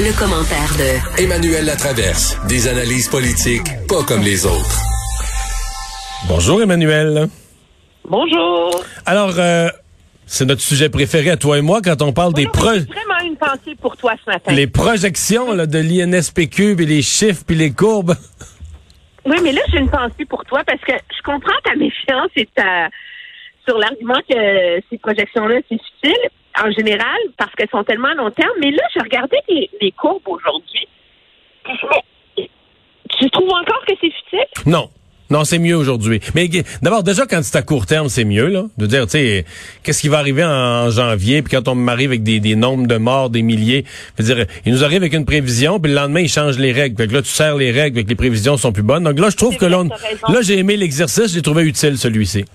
Le, commentaire de Emmanuel Latraverse. Des analyses politiques pas comme les autres. Bonjour Emmanuel. Bonjour. Alors, euh, c'est notre sujet préféré à toi et moi quand on parle des projets. vraiment une pensée pour toi ce matin. Les projections là, de l'INSPQ, puis les chiffres, puis les courbes. Oui, mais là, j'ai une pensée pour toi parce que je comprends ta méfiance et ta sur l'argument que ces projections-là, c'est futile en général parce qu'elles sont tellement à long terme. Mais là, je regardais les, courbes aujourd'hui. Tu trouves encore que c'est futile? Non. Non, c'est mieux aujourd'hui. Mais d'abord, déjà, quand c'est à court terme, c'est mieux, là. De dire, tu sais, qu'est-ce qui va arriver en, janvier, puis quand on m'arrive avec des, nombres de morts, des milliers, veux dire, il nous arrive avec une prévision, puis le lendemain, il change les règles. Fait que là, tu serres les règles, que les prévisions sont plus bonnes. Donc là, je trouve que là, là j'ai aimé l'exercice, j'ai trouvé utile celui-ci.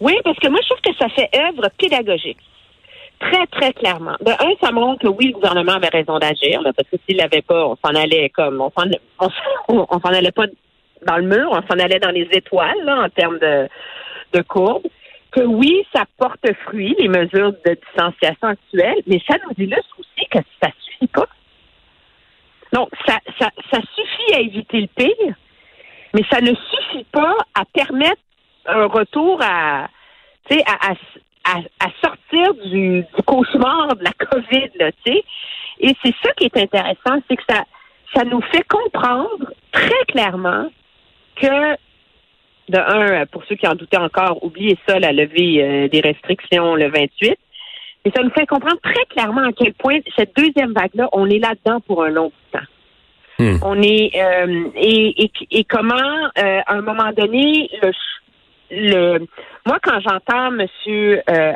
Oui, parce que moi, je trouve que ça fait œuvre pédagogique. Très, très clairement. De un, ça montre que oui, le gouvernement avait raison d'agir, parce que s'il l'avait pas, on s'en allait comme, on s'en, on s'en allait pas dans le mur, on s'en allait dans les étoiles en termes de, de courbe. Que oui, ça porte fruit, les mesures de distanciation actuelles, mais ça nous illustre aussi que ça suffit pas. Donc, ça, ça, ça suffit à éviter le pire, mais ça ne suffit pas à permettre un retour à, à, à, à, sortir du, du, cauchemar de la COVID, là, tu sais. Et c'est ça qui est intéressant, c'est que ça, ça nous fait comprendre très clairement que, de un, pour ceux qui en doutaient encore, oubliez ça, la levée euh, des restrictions le 28. Et ça nous fait comprendre très clairement à quel point cette deuxième vague-là, on est là-dedans pour un long temps. Hmm. On est euh, et, et, et, comment, euh, à un moment donné, le, le moi quand j'entends M. Euh,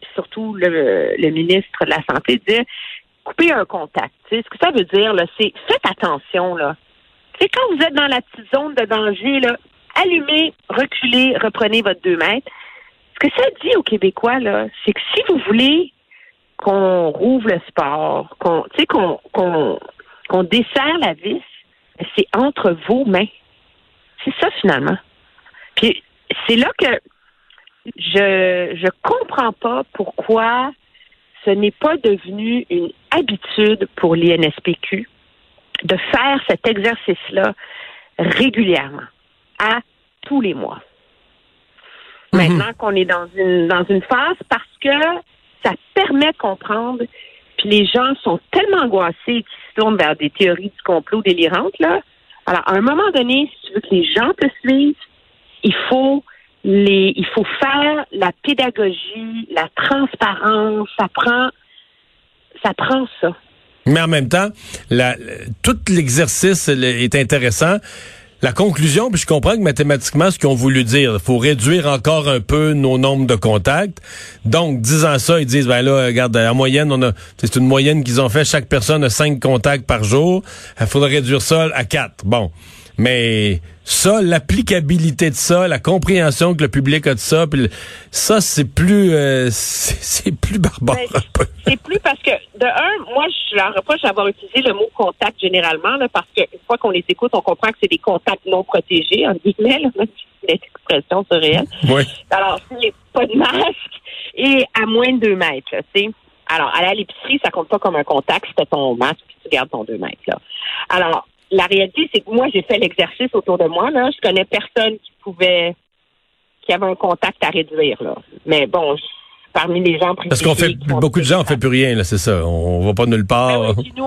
puis surtout le, le, ministre de la santé dire couper un contact, ce que ça veut dire là, c'est faites attention là. C'est quand vous êtes dans la petite zone de danger, là, allumez, reculez, reprenez votre deux mètres. Ce que ça dit aux Québécois, là, c'est que si vous voulez qu'on rouvre le sport, qu'on, qu'on, qu'on, qu'on desserre la vis, c'est entre vos mains. C'est ça, finalement. Puis, c'est là que je, je comprends pas pourquoi ce n'est pas devenu une habitude pour l'INSPQ de faire cet exercice-là régulièrement, à tous les mois. Mhm. Maintenant qu'on est dans une dans une phase parce que ça permet de comprendre, puis les gens sont tellement angoissés qu'ils se tournent vers des théories du complot délirantes là. Alors, à un moment donné, si tu veux que les gens te suivent, il faut les, il faut faire la pédagogie, la transparence. Ça prend, ça prend ça. Mais en même temps, la, tout l'exercice est intéressant. La conclusion, puis je comprends que mathématiquement, ce qu'ils ont voulu dire, faut réduire encore un peu nos nombres de contacts. Donc, disant ça, ils disent, ben là, regarde, en moyenne, on a, c'est une moyenne qu'ils ont fait, chaque personne a cinq contacts par jour. Il faudrait réduire ça à quatre. Bon. Mais ça, l'applicabilité de ça, la compréhension que le public a de ça, ça, c'est plus, euh, c'est plus barbare. Ben, c'est plus parce que, de un, moi, je leur reproche d'avoir utilisé le mot contact généralement, là, parce qu'une fois qu'on les écoute, on comprend que c'est des contacts non protégés, en guillemets, là, l'expression surréelle. Oui. Alors, s'il pas de masque et à moins de deux mètres, tu sais. Alors, aller à l'épicerie, ça compte pas comme un contact, c'était ton masque, puis tu gardes ton deux mètres, là. Alors, la réalité, c'est que moi, j'ai fait l'exercice autour de moi. Là. Je connais personne qui pouvait, qui avait un contact à réduire. Là. Mais bon, parmi les gens Parce qu'on fait beaucoup de gens on fait plus rien, là, c'est ça. On, va pas nulle part. Ben nous,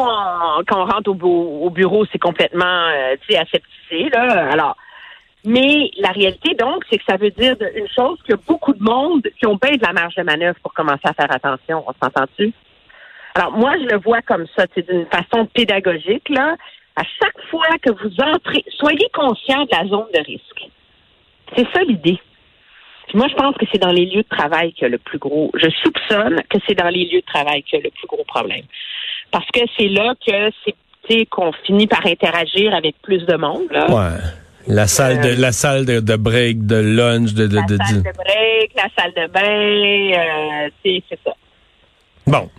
quand on rentre au, bureau, c'est complètement euh, aseptisé, là. Alors, mais la réalité, donc, c'est que ça veut dire une chose que beaucoup de monde qui ont bien de la marge de manœuvre pour commencer à faire attention. On s'entend-tu? Alors, moi, je le vois comme ça, c'est d'une façon pédagogique, là à chaque fois que vous entrez, soyez conscient de la zone de risque. C'est ça l'idée. Moi, je pense que c'est dans les lieux de travail qu'il y a le plus gros. Je soupçonne que c'est dans les lieux de travail qu'il y a le plus gros problème. Parce que c'est là que c'est qu'on finit par interagir avec plus de monde. Là. Ouais. La salle de la salle de, de break, de lunch, de de, La de, salle de- break, la salle de bain, euh, c'est ça. Bon.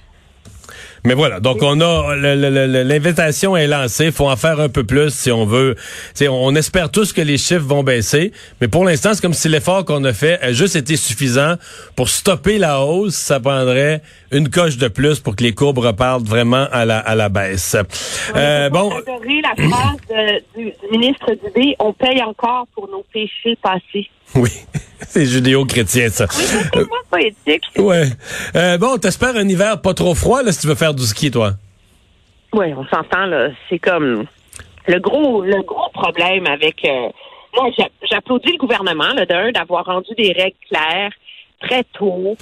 Mais voilà, donc on a l'invitation est lancée, faut en faire un peu plus si on veut. T'sais, on espère tous que les chiffres vont baisser, mais pour l'instant, c'est comme si l'effort qu'on a fait a juste été suffisant pour stopper la hausse. Ça prendrait une coche de plus pour que les courbes repartent vraiment à la à la baisse. Euh, bon, adoré la phrase de- du, du ministre Dubé, on paye encore pour nos péchés passés. oui, c'est judéo-chrétien ça. Oui, poétique. Ouais. Euh, bon, t'espères un hiver pas trop froid là si tu veux faire du ski toi? Oui, on s'entend là. C'est comme le gros, le gros problème avec. euh, moi, j'a- j'applaudis le gouvernement là, d'un d'avoir rendu des règles claires très tôt.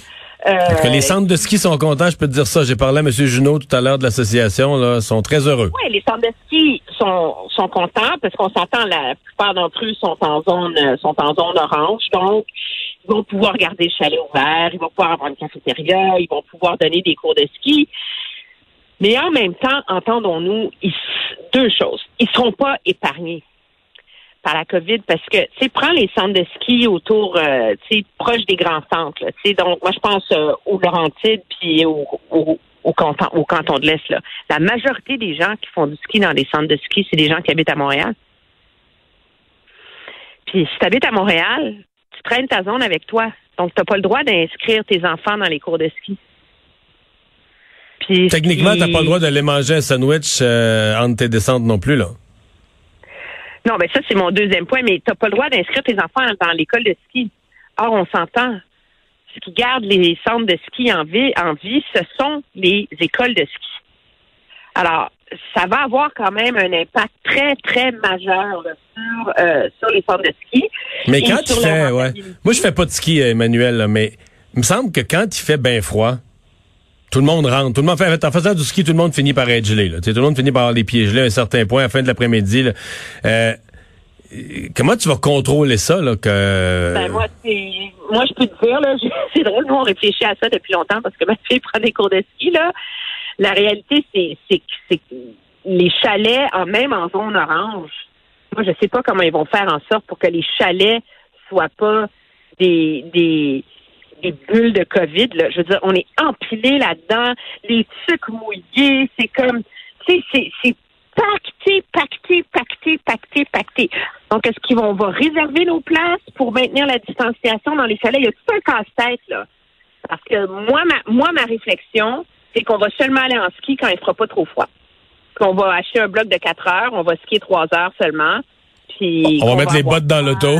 Euh, les centres de ski sont contents, je peux te dire ça. J'ai parlé à M. Junot tout à l'heure de l'association, là, sont très heureux. Oui, les centres de ski sont, sont contents parce qu'on s'entend, la plupart d'entre eux sont en zone euh, sont en zone orange, donc ils vont pouvoir garder le chalet ouvert, ils vont pouvoir avoir une cafétéria, ils vont pouvoir donner des cours de ski. Mais en même temps, entendons-nous, ils- deux choses. Ils seront pas épargnés par la COVID parce que, tu sais, prends les centres de ski autour, euh, tu sais, proches des grands centres. Tu sais, donc, moi, je pense euh, aux Laurentides puis au, au, au, canton, au canton de l'Est. là. La majorité des gens qui font du ski dans des centres de ski, c'est des gens qui habitent à Montréal. Puis, si tu habites à Montréal, tu traînes ta zone avec toi. Donc, tu n'as pas le droit d'inscrire tes enfants dans les cours de ski. Puis, Techniquement, si- t'as pas le droit d'aller manger un sandwich euh, entre tes descentes non plus, là. Non, mais ça, c'est mon deuxième point, mais tu n'as pas le droit d'inscrire tes enfants dans l'école de ski. Or, on s'entend. Ce qui garde les centres de ski en vie, en vie, ce sont les écoles de ski. Alors, ça va avoir quand même un impact très, très majeur là, sur, euh, sur les centres de ski. Mais quand tu fais, ouais. Moi, je fais pas de ski, euh, Emmanuel, là, mais il me semble que quand il fait bien froid, tout le monde rentre. Tout le monde fait, en faisant du ski, tout le monde finit par être gelé. Tout le monde finit par avoir les pieds gelés à un certain point à la fin de l'après-midi. Euh, comment tu vas contrôler ça, là, que... Ben, moi, moi, je peux te dire, là, c'est drôle, nous, on réfléchit à ça depuis longtemps parce que ma fille prend des cours de ski, là. La réalité, c'est, que- les chalets, même en zone orange, moi, je sais pas comment ils vont faire en sorte pour que les chalets soient pas des, des, des bulles de COVID, là. Je veux dire, on est empilés là-dedans, les trucs mouillés, c'est comme, tu sais, c'est, c'est pacté, pacté, pacté, pacté, pacté. Donc, est-ce qu'ils vont, on va réserver nos places pour maintenir la distanciation dans les chalets? Il y a tout un casse-tête, là. Parce que moi, ma, moi, ma réflexion, c'est qu'on va seulement aller en ski quand il fera pas trop froid. Qu'on va acheter un bloc de 4 heures, on va skier 3 heures seulement. Puis On va qu'on mettre les bottes dans l'auto.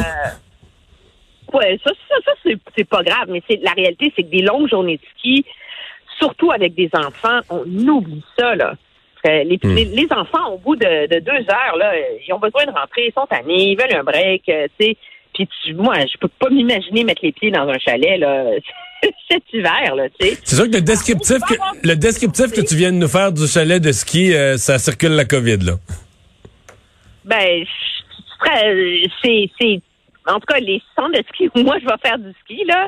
Ouais, ça, ça, ça c'est, c'est pas grave, mais c'est la réalité, c'est que des longues journées de ski, surtout avec des enfants, on oublie ça, là. Euh, Les, Hmm. les, les enfants, au bout de, de deux heures, là, ils ont besoin de rentrer, ils sont tannés, ils veulent un break, euh, tu sais. Puis tu- moi, je peux pas m'imaginer mettre les pieds dans un chalet, là, cet hiver, là, tu sais. C'est sûr que le descriptif, que, le descriptif que tu viens de nous faire du chalet de ski, euh, ça circule la COVID, là. Ben, c'est, en tout cas, les centres de ski où moi je vais faire du ski, là,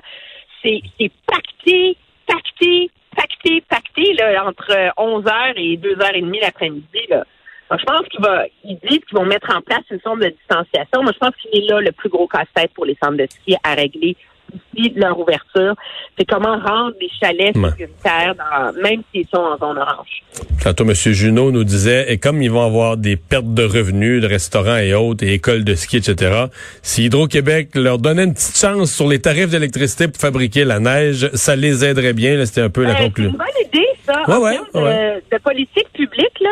c'est, pacté, pacté, pacté, pacté, là, entre 11h et 2h30 l'après-midi, là. Donc, je pense qu'il va, ils disent qu'ils vont mettre en place une forme de distanciation. Moi, je pense qu'il est là le plus gros casse-tête pour les centres de ski à régler d'ici leur ouverture. C'est comment rendre les chalets Ouais. sécuritaires, dans, même s'ils sont en zone orange. Tantôt, M. Junot nous disait, et comme ils vont avoir des pertes de revenus de restaurants et autres, et écoles de ski, etc., si Hydro-Québec leur donnait une petite chance sur les tarifs d'électricité pour fabriquer la neige, ça les aiderait bien. C'était un peu la Euh, c'est conclusion. une bonne idée, ça. Ouais, en ouais, termes de, de politique publique, là.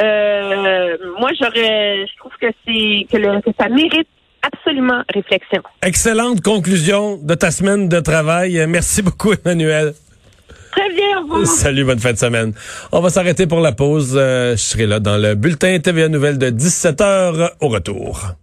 Euh, moi, j'aurais, je trouve que c'est que, le- que ça mérite absolument réflexion. Excellente conclusion de ta semaine de travail. Merci beaucoup, Emmanuel. Très bien, revoir. Salut, bonne fin de semaine. On va s'arrêter pour la pause. Euh, je serai là dans le bulletin TVA Nouvelle de 17h au retour.